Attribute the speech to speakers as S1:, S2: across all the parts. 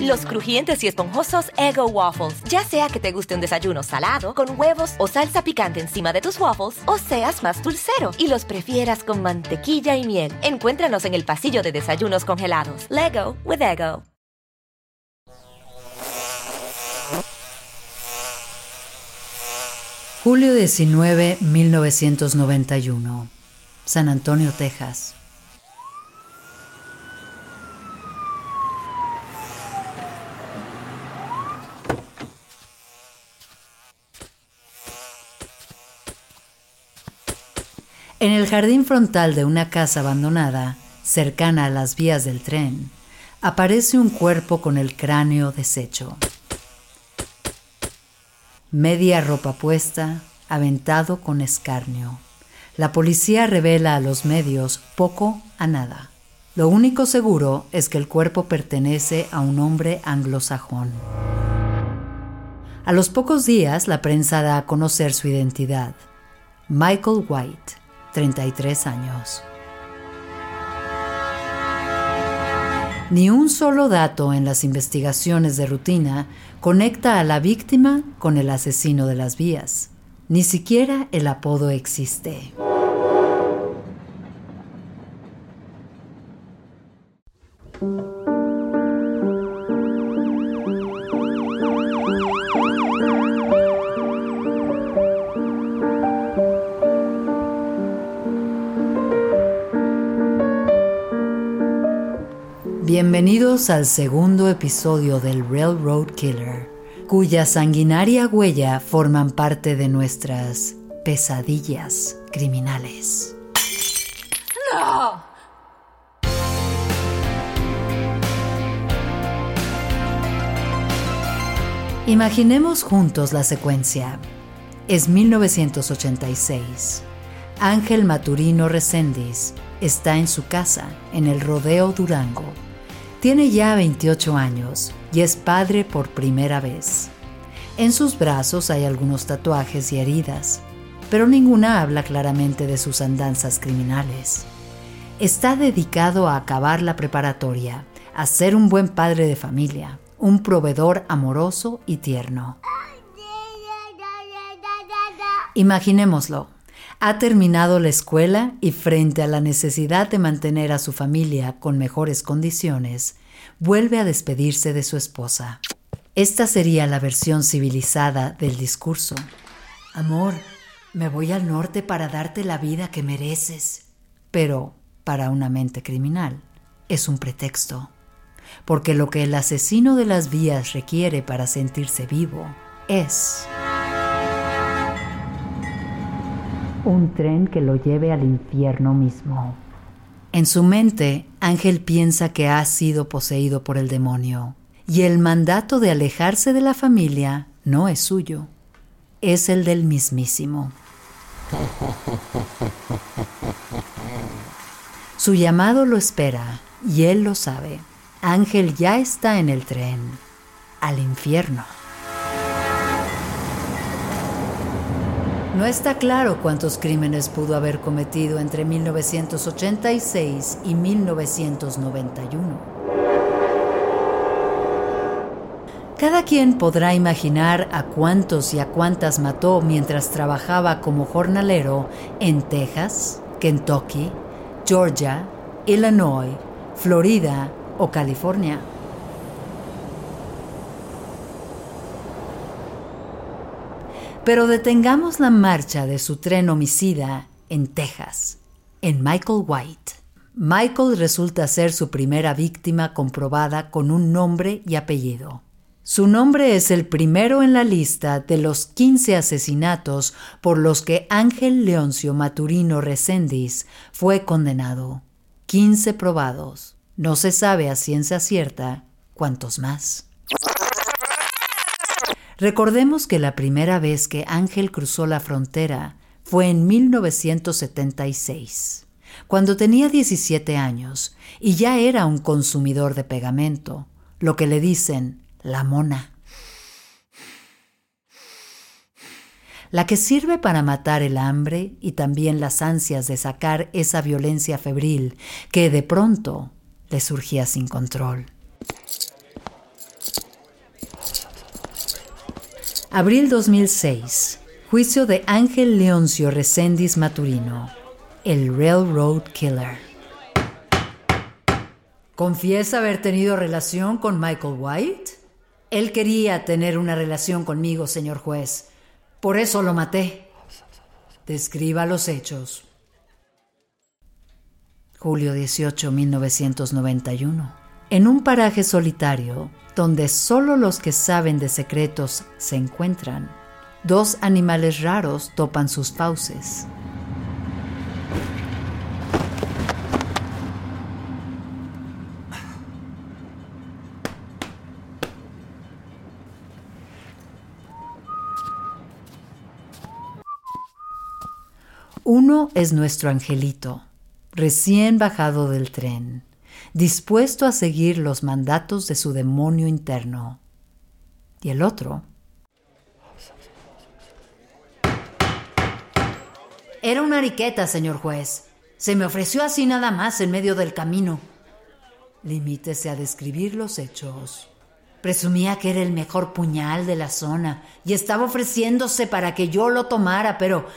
S1: Los crujientes y esponjosos Ego Waffles. Ya sea que te guste un desayuno salado, con huevos o salsa picante encima de tus waffles, o seas más dulcero y los prefieras con mantequilla y miel. Encuéntranos en el pasillo de desayunos congelados. Lego with Ego.
S2: Julio 19, 1991. San Antonio, Texas. En el jardín frontal de una casa abandonada, cercana a las vías del tren, aparece un cuerpo con el cráneo deshecho. Media ropa puesta, aventado con escarnio. La policía revela a los medios poco a nada. Lo único seguro es que el cuerpo pertenece a un hombre anglosajón. A los pocos días la prensa da a conocer su identidad. Michael White, 33 años. Ni un solo dato en las investigaciones de rutina conecta a la víctima con el asesino de las vías. Ni siquiera el apodo existe. Bienvenidos al segundo episodio del Railroad Killer, cuya sanguinaria huella forman parte de nuestras pesadillas criminales.
S1: ¡No!
S2: Imaginemos juntos la secuencia. Es 1986. Ángel Maturino Reséndiz está en su casa, en el Rodeo Durango. Tiene ya 28 años y es padre por primera vez. En sus brazos hay algunos tatuajes y heridas, pero ninguna habla claramente de sus andanzas criminales. Está dedicado a acabar la preparatoria, a ser un buen padre de familia, un proveedor amoroso y tierno. Imaginémoslo. Ha terminado la escuela y frente a la necesidad de mantener a su familia con mejores condiciones, vuelve a despedirse de su esposa. Esta sería la versión civilizada del discurso. Amor, me voy al norte para darte la vida que mereces. Pero, para una mente criminal, es un pretexto. Porque lo que el asesino de las vías requiere para sentirse vivo es un tren que lo lleve al infierno mismo. En su mente, Ángel piensa que ha sido poseído por el demonio, y el mandato de alejarse de la familia no es suyo, es el del mismísimo. Su llamado lo espera, y él lo sabe. Ángel ya está en el tren, al infierno. No está claro cuántos crímenes pudo haber cometido entre 1986 y 1991. Cada quien podrá imaginar a cuántos y a cuántas mató mientras trabajaba como jornalero en Texas, Kentucky, Georgia, Illinois, Florida o California. Pero detengamos la marcha de su tren homicida en Texas, en Michael White. Michael resulta ser su primera víctima comprobada con un nombre y apellido. Su nombre es el primero en la lista de los 15 asesinatos por los que Ángel Leoncio Maturino Recendis fue condenado. 15 probados. No se sabe a ciencia cierta cuántos más. Recordemos que la primera vez que Ángel cruzó la frontera fue en 1976 cuando tenía 17 años y ya era un consumidor de pegamento, lo que le dicen la mona. La que sirve para matar el hambre y también las ansias de sacar esa violencia febril que de pronto le surgía sin control. Abril 2006. Juicio de Ángel Leoncio Recendis Maturino el Railroad Killer. ¿Confiesa haber tenido relación con Michael White? Él quería tener una relación conmigo, señor juez. Por eso lo maté. Describa los hechos. Julio 18, 1991. En un paraje solitario, donde solo los que saben de secretos se encuentran, dos animales raros topan sus fauces. Uno es nuestro angelito, recién bajado del tren, dispuesto a seguir los mandatos de su demonio interno. Y el otro Era una ariqueta, señor juez. Se me ofreció así nada más en medio del camino. Limítese a describir los hechos. Presumía que era el mejor puñal de la zona y estaba ofreciéndose para que yo lo tomara, pero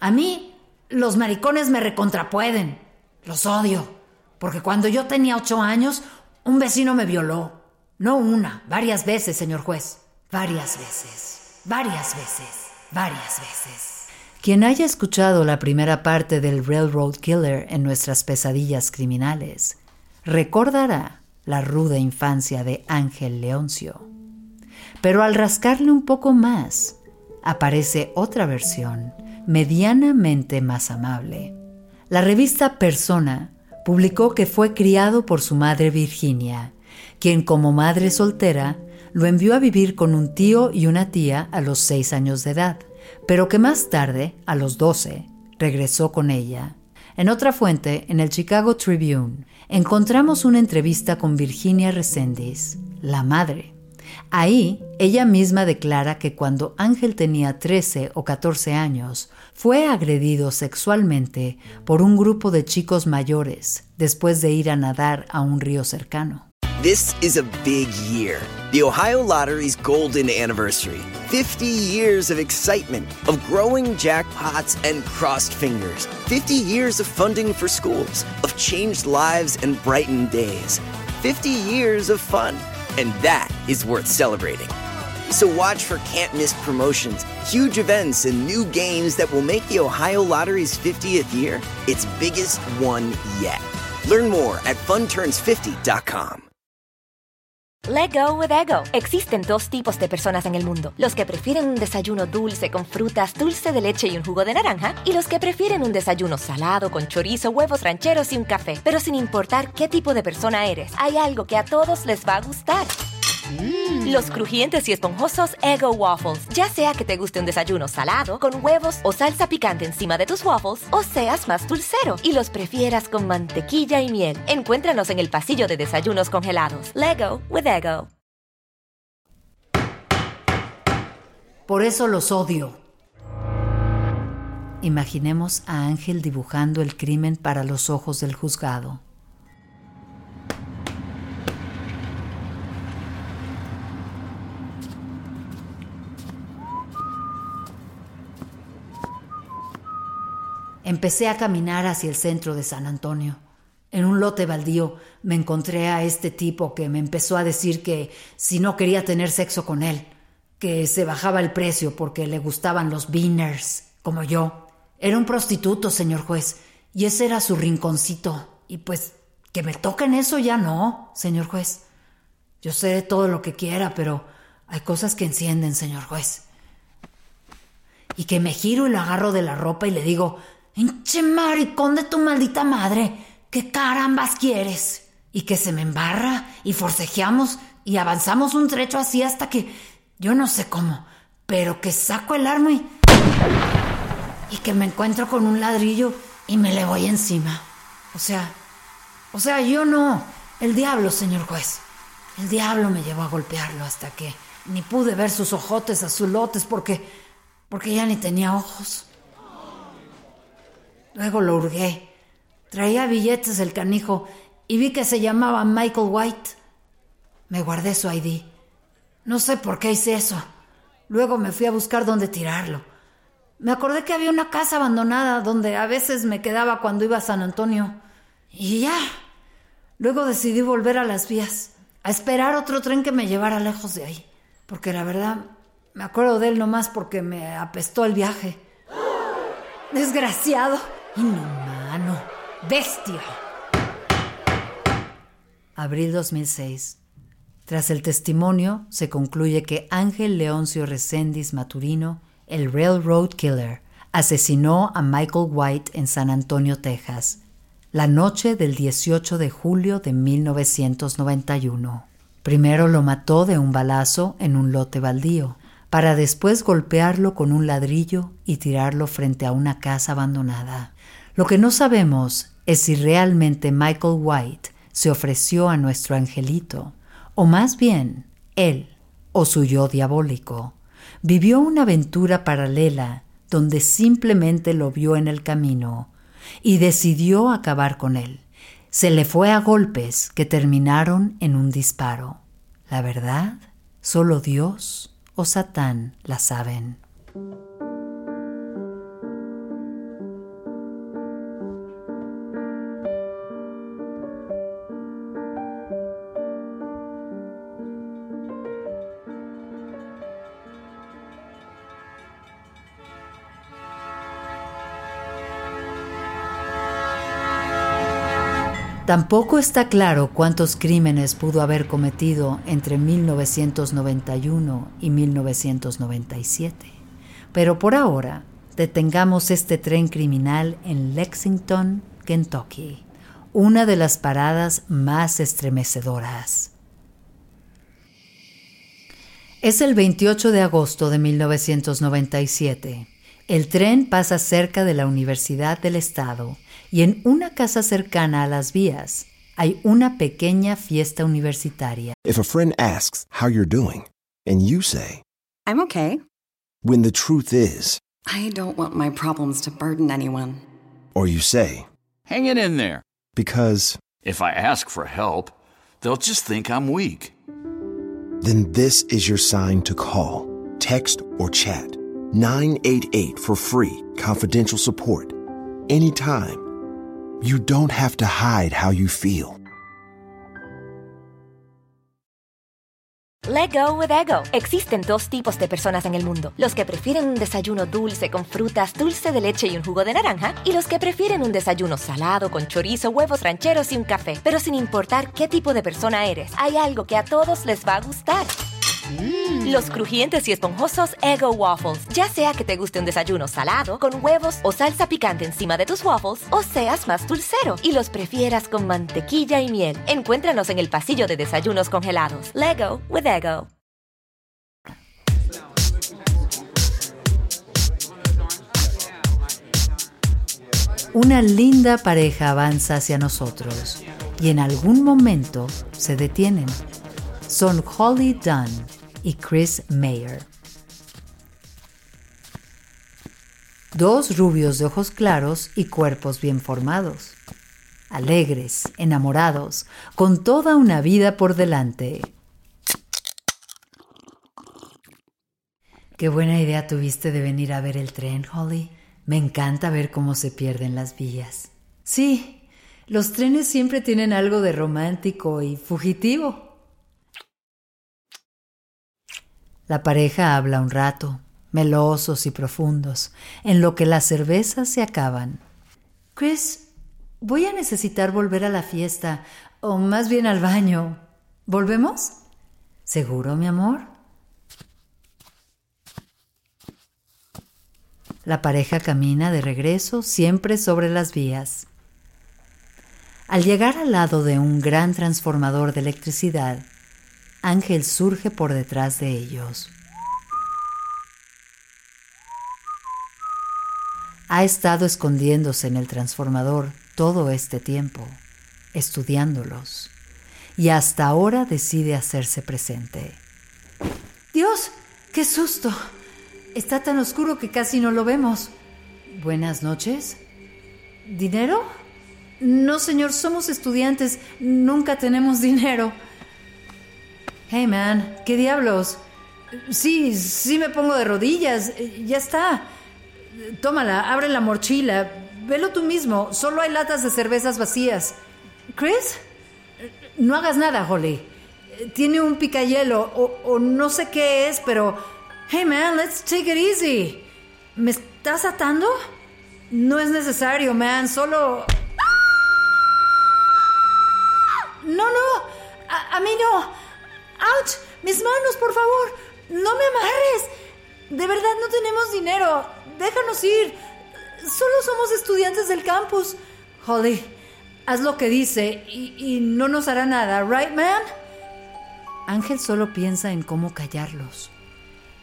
S2: a mí los maricones me recontrapueden. Los odio. Porque cuando yo tenía ocho años, un vecino me violó. No una, varias veces, señor juez. Varias veces. Varias veces. Varias veces. Quien haya escuchado la primera parte del Railroad Killer en nuestras pesadillas criminales, recordará la ruda infancia de Ángel Leoncio. Pero al rascarle un poco más, aparece otra versión medianamente más amable. La revista Persona publicó que fue criado por su madre Virginia, quien como madre soltera lo envió a vivir con un tío y una tía a los seis años de edad, pero que más tarde, a los doce, regresó con ella. En otra fuente, en el Chicago Tribune, encontramos una entrevista con Virginia Resendiz, la madre, Ahí, ella misma declara que cuando Ángel tenía 13 o 14 años, fue agredido sexualmente por un grupo de chicos mayores después de ir a nadar a un río cercano.
S3: This is a big year. The Ohio Lottery's golden anniversary. 50 years of excitement, of growing jackpots and crossed fingers. 50 years of funding for schools, of changed lives and brightened days. 50 years of fun. And that is worth celebrating. So watch for can't miss promotions, huge events, and new games that will make the Ohio Lottery's 50th year its biggest one yet. Learn more at funturns50.com.
S1: Let go with ego. Existen dos tipos de personas en el mundo: los que prefieren un desayuno dulce con frutas, dulce de leche y un jugo de naranja, y los que prefieren un desayuno salado con chorizo, huevos rancheros y un café. Pero sin importar qué tipo de persona eres, hay algo que a todos les va a gustar. Mm. Los crujientes y esponjosos Ego Waffles. Ya sea que te guste un desayuno salado, con huevos o salsa picante encima de tus waffles, o seas más dulcero y los prefieras con mantequilla y miel. Encuéntranos en el pasillo de desayunos congelados. Lego with Ego.
S2: Por eso los odio. Imaginemos a Ángel dibujando el crimen para los ojos del juzgado. Empecé a caminar hacia el centro de San Antonio. En un lote baldío me encontré a este tipo que me empezó a decir que si no quería tener sexo con él, que se bajaba el precio porque le gustaban los beaners, como yo. Era un prostituto, señor juez, y ese era su rinconcito. y pues que me toquen eso ya no, señor juez. Yo sé todo lo que quiera, pero hay cosas que encienden, señor juez. Y que me giro y lo agarro de la ropa y le digo, ¡Enche maricón de tu maldita madre! ¿Qué carambas quieres? Y que se me embarra y forcejeamos y avanzamos un trecho así hasta que yo no sé cómo, pero que saco el arma y. y que me encuentro con un ladrillo y me le voy encima. O sea, o sea, yo no. El diablo, señor juez. El diablo me llevó a golpearlo hasta que ni pude ver sus ojotes azulotes porque. porque ya ni tenía ojos. Luego lo hurgué. Traía billetes el canijo y vi que se llamaba Michael White. Me guardé su ID. No sé por qué hice eso. Luego me fui a buscar dónde tirarlo. Me acordé que había una casa abandonada donde a veces me quedaba cuando iba a San Antonio. Y ya. Luego decidí volver a las vías, a esperar otro tren que me llevara lejos de ahí. Porque la verdad, me acuerdo de él nomás porque me apestó el viaje. Desgraciado. Inhumano. Bestia. Abril 2006. Tras el testimonio, se concluye que Ángel Leoncio Reséndiz Maturino, el Railroad Killer, asesinó a Michael White en San Antonio, Texas, la noche del 18 de julio de 1991. Primero lo mató de un balazo en un lote baldío, para después golpearlo con un ladrillo y tirarlo frente a una casa abandonada. Lo que no sabemos es si realmente Michael White se ofreció a nuestro angelito o más bien, él, o su yo diabólico, vivió una aventura paralela donde simplemente lo vio en el camino y decidió acabar con él. Se le fue a golpes que terminaron en un disparo. La verdad, solo Dios o Satán la saben. Tampoco está claro cuántos crímenes pudo haber cometido entre 1991 y 1997, pero por ahora detengamos este tren criminal en Lexington, Kentucky, una de las paradas más estremecedoras. Es el 28 de agosto de 1997. El tren pasa cerca de la Universidad del Estado y en una casa cercana a las vías hay una pequeña fiesta universitaria.
S4: If a friend asks how you're doing and you say,
S5: I'm okay.
S4: when the truth is,
S5: I don't want my problems to burden anyone.
S4: or you say,
S6: Hang it in there.
S4: because,
S6: If I ask for help, they'll just think I'm weak.
S4: then this is your sign to call, text, or chat 988 for free, confidential support. Anytime. You don't have to hide how you feel.
S1: Let go with ego. Existen dos tipos de personas en el mundo: los que prefieren un desayuno dulce con frutas, dulce de leche y un jugo de naranja, y los que prefieren un desayuno salado con chorizo, huevos rancheros y un café. Pero sin importar qué tipo de persona eres, hay algo que a todos les va a gustar. Los crujientes y esponjosos Ego Waffles. Ya sea que te guste un desayuno salado, con huevos o salsa picante encima de tus waffles, o seas más dulcero y los prefieras con mantequilla y miel. Encuéntranos en el pasillo de desayunos congelados. Lego with Ego.
S2: Una linda pareja avanza hacia nosotros y en algún momento se detienen. Son Holly Dunn y Chris Mayer. Dos rubios de ojos claros y cuerpos bien formados. Alegres, enamorados, con toda una vida por delante. Qué buena idea tuviste de venir a ver el tren, Holly. Me encanta ver cómo se pierden las vías. Sí, los trenes siempre tienen algo de romántico y fugitivo. La pareja habla un rato, melosos y profundos, en lo que las cervezas se acaban. Chris, Voy a necesitar volver a la fiesta, o más bien al baño. ¿Volvemos? ¿Seguro, mi amor? La pareja camina de regreso siempre sobre las vías. Al llegar al lado de un gran transformador de electricidad, Ángel surge por detrás de ellos. Ha estado escondiéndose en el transformador todo este tiempo, estudiándolos, y hasta ahora decide hacerse presente. Dios, qué susto. Está tan oscuro que casi no lo vemos. Buenas noches. ¿Dinero? No, señor, somos estudiantes. Nunca tenemos dinero. Hey, man, ¿qué diablos? Sí, sí me pongo de rodillas. Ya está. Tómala, abre la mochila. Velo tú mismo. Solo hay latas de cervezas vacías. ¿Chris? No hagas nada, Holly. Tiene un picayelo o, o no sé qué es, pero Hey man, let's take it easy. ¿Me estás atando? No es necesario, man, solo... No, no, a, mí no. ¡Ouch! Mis manos, por favor. No me amarres. De verdad no tenemos dinero. Déjanos ir. Solo somos estudiantes del campus. Holly, haz lo que dice y, no nos hará nada, ¿right, man? Ángel solo piensa en cómo callarlos.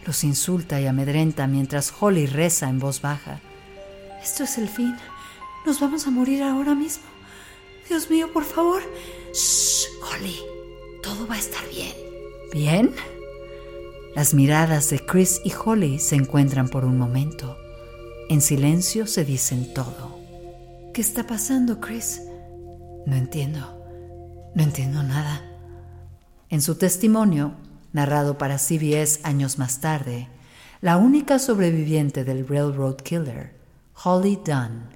S2: Los insulta y amedrenta mientras Holly reza en voz baja. Esto es el fin. Nos vamos a morir ahora mismo. Dios mío, por favor. Shh, Holly. Todo va a estar bien. ¿Bien? Las miradas de Chris y Holly se encuentran por un momento. En silencio se dicen todo. ¿Qué está pasando, Chris? No entiendo. No entiendo nada. En su testimonio, narrado para CBS años más tarde, la única sobreviviente del Railroad Killer, Holly Dunn,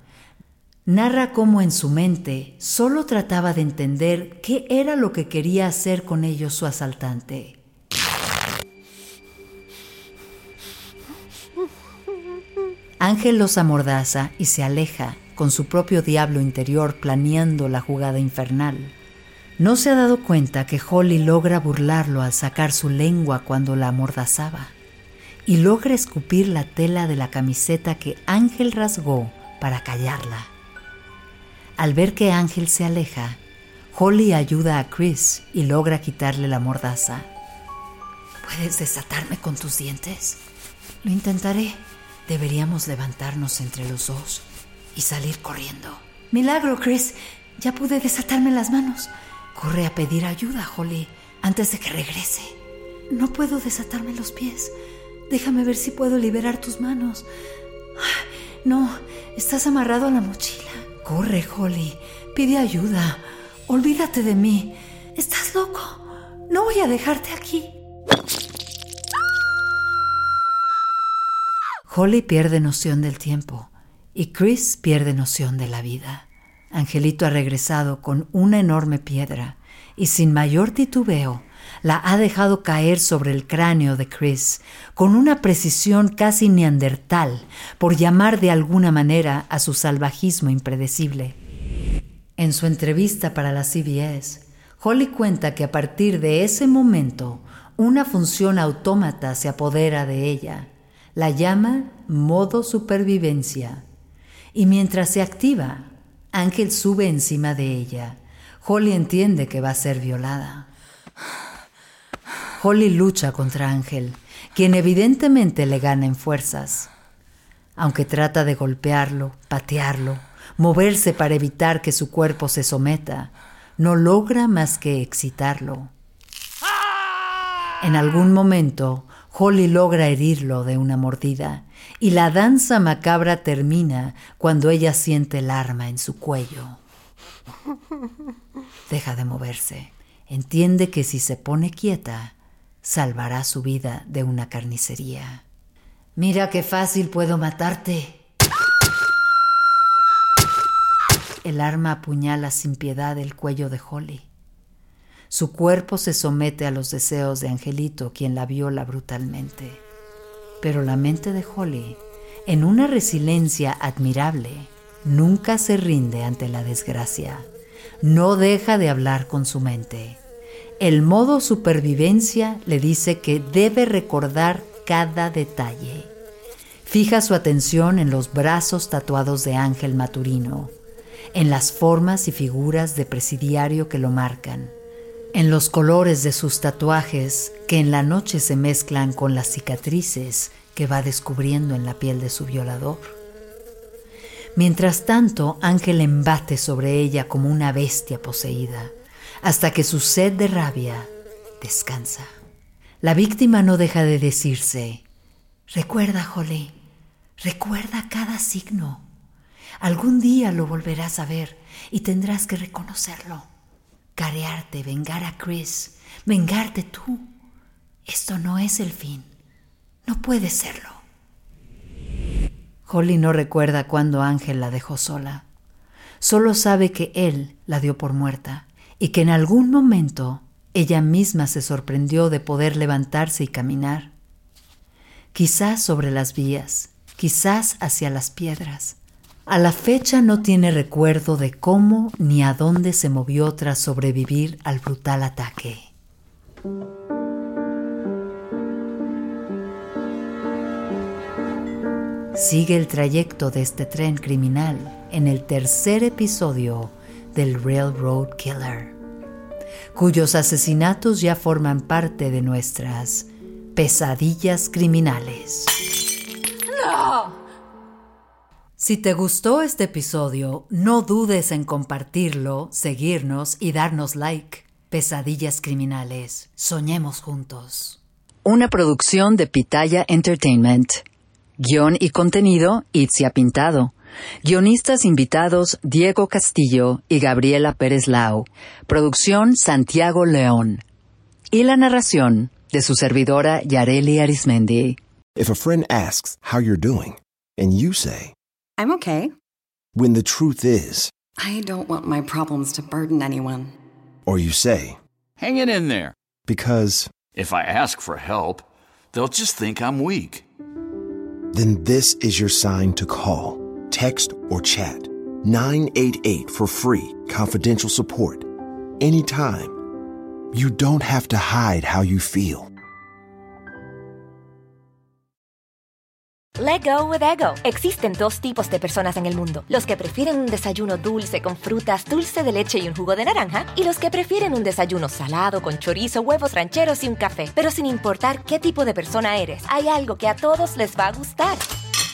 S2: narra cómo en su mente solo trataba de entender qué era lo que quería hacer con ellos su asaltante. Ángel los amordaza y se aleja, con su propio diablo interior planeando la jugada infernal. No se ha dado cuenta que Holly logra burlarlo al sacar su lengua cuando la amordazaba y logra escupir la tela de la camiseta que Ángel rasgó para callarla. Al ver que Ángel se aleja, Holly ayuda a Chris y logra quitarle la mordaza. ¿Puedes desatarme con tus dientes? Lo intentaré. Deberíamos levantarnos entre los dos y salir corriendo. Milagro, Chris. Ya pude desatarme las manos. Corre a pedir ayuda, Holly, antes de que regrese. No puedo desatarme los pies. Déjame ver si puedo liberar tus manos. No, estás amarrado a la mochila. Corre, Holly. Pide ayuda. Olvídate de mí. ¿Estás loco? No voy a dejarte aquí. Holly pierde noción del tiempo y Chris pierde noción de la vida. Angelito ha regresado con una enorme piedra y sin mayor titubeo la ha dejado caer sobre el cráneo de Chris con una precisión casi neandertal, por llamar de alguna manera a su salvajismo impredecible. En su entrevista para la CBS, Holly cuenta que a partir de ese momento una función autómata se apodera de ella. La llama modo supervivencia. Y mientras se activa, Ángel sube encima de ella. Holly entiende que va a ser violada. Holly lucha contra Ángel, quien evidentemente le gana en fuerzas. Aunque trata de golpearlo, patearlo, moverse para evitar que su cuerpo se someta, no logra más que excitarlo. En algún momento, Holly logra herirlo de una mordida y la danza macabra termina cuando ella siente el arma en su cuello. Deja de moverse. Entiende que si se pone quieta, salvará su vida de una carnicería. Mira qué fácil puedo matarte. El arma apuñala sin piedad el cuello de Holly. Su cuerpo se somete a los deseos de Angelito, quien la viola brutalmente. Pero la mente de Holly, en una resiliencia admirable, nunca se rinde ante la desgracia. No deja de hablar con su mente. El modo supervivencia le dice que debe recordar cada detalle. Fija su atención en los brazos tatuados de Ángel Maturino, en las formas y figuras de presidiario que lo marcan, en los colores de sus tatuajes que en la noche se mezclan con las cicatrices que va descubriendo en la piel de su violador. Mientras tanto, Ángel embate sobre ella como una bestia poseída, hasta que su sed de rabia descansa. La víctima no deja de decirse, recuerda, Holly, recuerda cada signo. Algún día lo volverás a ver y tendrás que reconocerlo. Carearte, vengar a Chris, vengarte tú. Esto no es el fin. No puede serlo. Holly no recuerda cuándo Ángel la dejó sola. Solo sabe que él la dio por muerta y que en algún momento ella misma se sorprendió de poder levantarse y caminar. Quizás sobre las vías, quizás hacia las piedras. A la fecha no tiene recuerdo de cómo ni a dónde se movió tras sobrevivir al brutal ataque. Sigue el trayecto de este tren criminal en el tercer episodio del Railroad Killer, cuyos asesinatos ya forman parte de nuestras pesadillas criminales. ¡No! Si te gustó este episodio, no dudes en compartirlo, seguirnos y darnos like. Pesadillas criminales. Soñemos juntos. Una producción de Pitaya Entertainment. Guión y contenido, Itzia Pintado. Guionistas invitados, Diego Castillo y Gabriela Pérez Lau. Producción, Santiago León. Y la narración, de su servidora Yareli Arismendi.
S4: If a friend asks how you're doing, and you say,
S5: I'm okay.
S4: when the truth is,
S5: I don't want my problems to burden anyone.
S4: or you say,
S6: Hang it in there.
S4: because,
S6: If I ask for help, they'll just think I'm weak.
S4: then this is your sign to call, text, or chat 988 for free, confidential support. Anytime. You don't have to hide how you feel.
S1: Let go with ego. Existen dos tipos de personas en el mundo: los que prefieren un desayuno dulce con frutas, dulce de leche y un jugo de naranja, y los que prefieren un desayuno salado con chorizo, huevos rancheros y un café. Pero sin importar qué tipo de persona eres, hay algo que a todos les va a gustar.